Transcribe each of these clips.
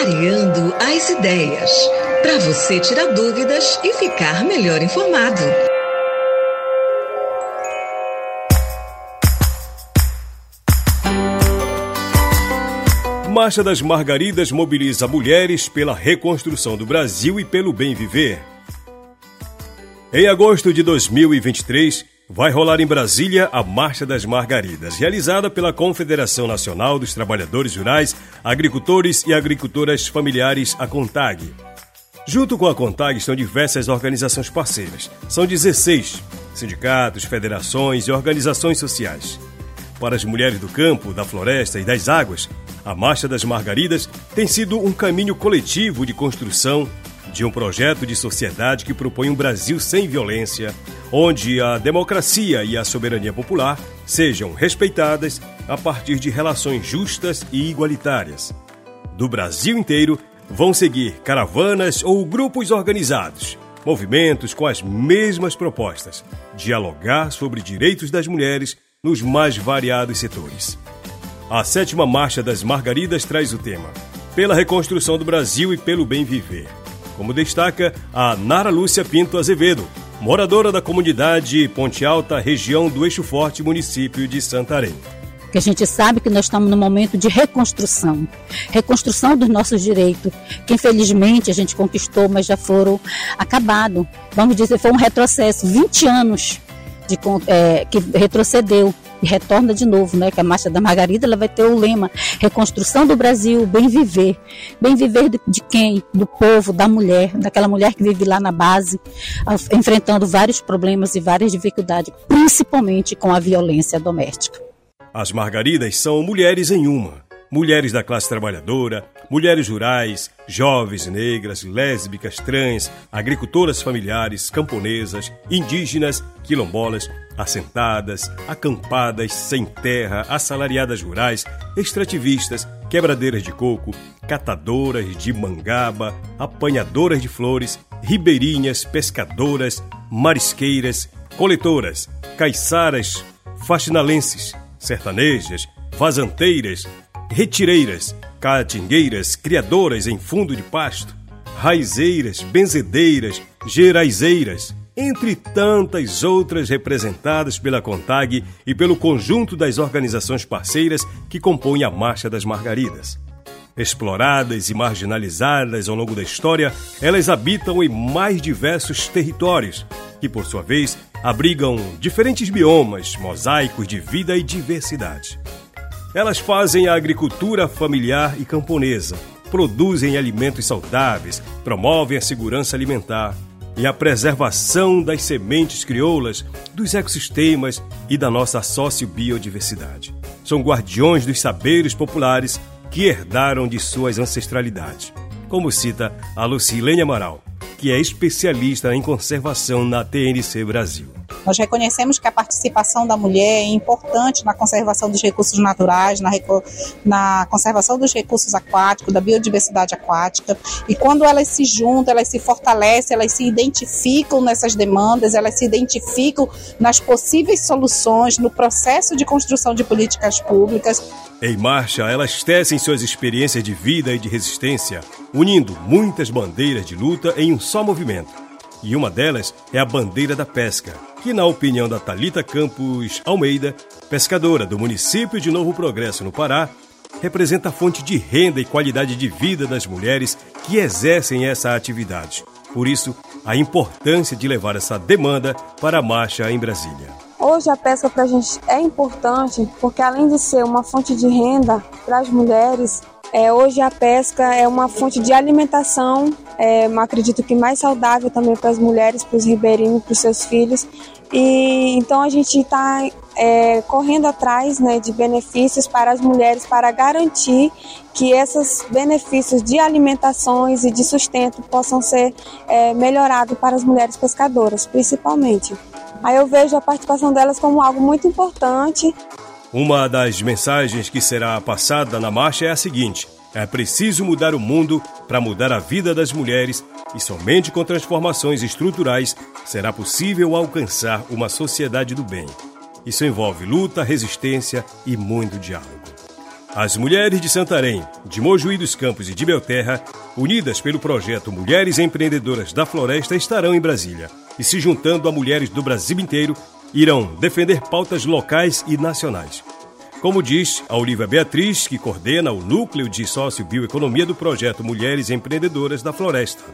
Clareando as ideias. Para você tirar dúvidas e ficar melhor informado. Marcha das Margaridas mobiliza mulheres pela reconstrução do Brasil e pelo bem viver. Em agosto de 2023, vai rolar em Brasília a Marcha das Margaridas, realizada pela Confederação Nacional dos Trabalhadores Rurais, Agricultores e Agricultoras Familiares, a CONTAG. Junto com a CONTAG estão diversas organizações parceiras. São 16 sindicatos, federações e organizações sociais. Para as mulheres do campo, da floresta e das águas, a Marcha das Margaridas tem sido um caminho coletivo de construção de um projeto de sociedade que propõe um Brasil sem violência, onde a democracia e a soberania popular sejam respeitadas a partir de relações justas e igualitárias. Do Brasil inteiro vão seguir caravanas ou grupos organizados, movimentos com as mesmas propostas, dialogar sobre direitos das mulheres nos mais variados setores. A sétima Marcha das Margaridas traz o tema Pela Reconstrução do Brasil e pelo Bem Viver como destaca a Nara Lúcia Pinto Azevedo, moradora da comunidade Ponte Alta, região do Eixo Forte, município de Santarém. Que a gente sabe que nós estamos num momento de reconstrução, reconstrução dos nossos direitos, que infelizmente a gente conquistou, mas já foram acabados. Vamos dizer, foi um retrocesso, 20 anos de, é, que retrocedeu e retorna de novo, né? Que a Marcha da Margarida ela vai ter o lema reconstrução do Brasil, bem viver, bem viver de, de quem? Do povo, da mulher, daquela mulher que vive lá na base, enfrentando vários problemas e várias dificuldades, principalmente com a violência doméstica. As Margaridas são mulheres em uma mulheres da classe trabalhadora, mulheres rurais, jovens negras, lésbicas, trans, agricultoras familiares, camponesas, indígenas, quilombolas, assentadas, acampadas, sem terra, assalariadas rurais, extrativistas, quebradeiras de coco, catadoras de mangaba, apanhadoras de flores, ribeirinhas, pescadoras, marisqueiras, coletoras, caiçaras, faxinalenses, sertanejas, vazanteiras, retireiras, caatingueiras, criadoras em fundo de pasto, raizeiras, benzedeiras, geraizeiras, entre tantas outras representadas pela CONTAG e pelo conjunto das organizações parceiras que compõem a Marcha das Margaridas. Exploradas e marginalizadas ao longo da história, elas habitam em mais diversos territórios, que, por sua vez, abrigam diferentes biomas, mosaicos de vida e diversidade. Elas fazem a agricultura familiar e camponesa, produzem alimentos saudáveis, promovem a segurança alimentar e a preservação das sementes crioulas, dos ecossistemas e da nossa sociobiodiversidade. São guardiões dos saberes populares que herdaram de suas ancestralidades, como cita a Lucilene Amaral, que é especialista em conservação na TNC Brasil. Nós reconhecemos que a participação da mulher é importante na conservação dos recursos naturais, na, na conservação dos recursos aquáticos, da biodiversidade aquática. E quando elas se juntam, elas se fortalecem, elas se identificam nessas demandas, elas se identificam nas possíveis soluções, no processo de construção de políticas públicas. Em marcha, elas tecem suas experiências de vida e de resistência, unindo muitas bandeiras de luta em um só movimento e uma delas é a bandeira da pesca, que, na opinião da Talita Campos Almeida, pescadora do município de Novo Progresso, no Pará, representa a fonte de renda e qualidade de vida das mulheres que exercem essa atividade. Por isso, a importância de levar essa demanda para a marcha em Brasília. Hoje a pesca para a gente é importante porque além de ser uma fonte de renda para as mulheres, é, hoje a pesca é uma fonte de alimentação, é, acredito que mais saudável também para as mulheres, para os ribeirinhos, para os seus filhos. E então a gente está é, correndo atrás né, de benefícios para as mulheres para garantir que esses benefícios de alimentações e de sustento possam ser é, melhorados para as mulheres pescadoras, principalmente. Aí eu vejo a participação delas como algo muito importante uma das mensagens que será passada na marcha é a seguinte: é preciso mudar o mundo para mudar a vida das mulheres e somente com transformações estruturais será possível alcançar uma sociedade do bem. Isso envolve luta, resistência e muito diálogo. As mulheres de Santarém, de Mojuí dos Campos e de Belterra, unidas pelo projeto Mulheres Empreendedoras da Floresta, estarão em Brasília e se juntando a mulheres do Brasil inteiro, irão defender pautas locais e nacionais. Como diz a Olivia Beatriz, que coordena o núcleo de sócio-bioeconomia do projeto Mulheres Empreendedoras da Floresta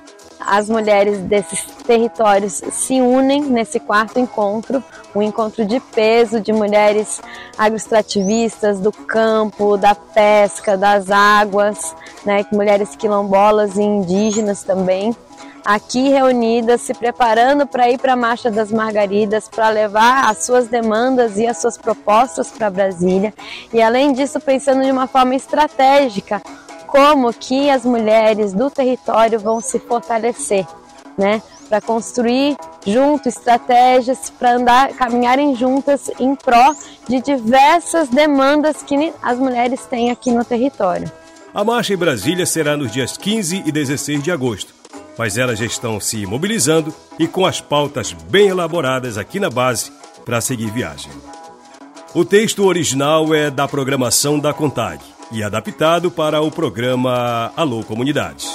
as mulheres desses territórios se unem nesse quarto encontro, um encontro de peso de mulheres agroextrativistas do campo, da pesca, das águas, né, mulheres quilombolas e indígenas também, aqui reunidas, se preparando para ir para a Marcha das Margaridas, para levar as suas demandas e as suas propostas para Brasília, e além disso pensando de uma forma estratégica como que as mulheres do território vão se fortalecer, né? Para construir junto estratégias para andar, caminharem juntas em pró de diversas demandas que as mulheres têm aqui no território. A marcha em Brasília será nos dias 15 e 16 de agosto, mas elas já estão se mobilizando e com as pautas bem elaboradas aqui na base para seguir viagem. O texto original é da programação da CONTAG e adaptado para o programa Alô Comunidades.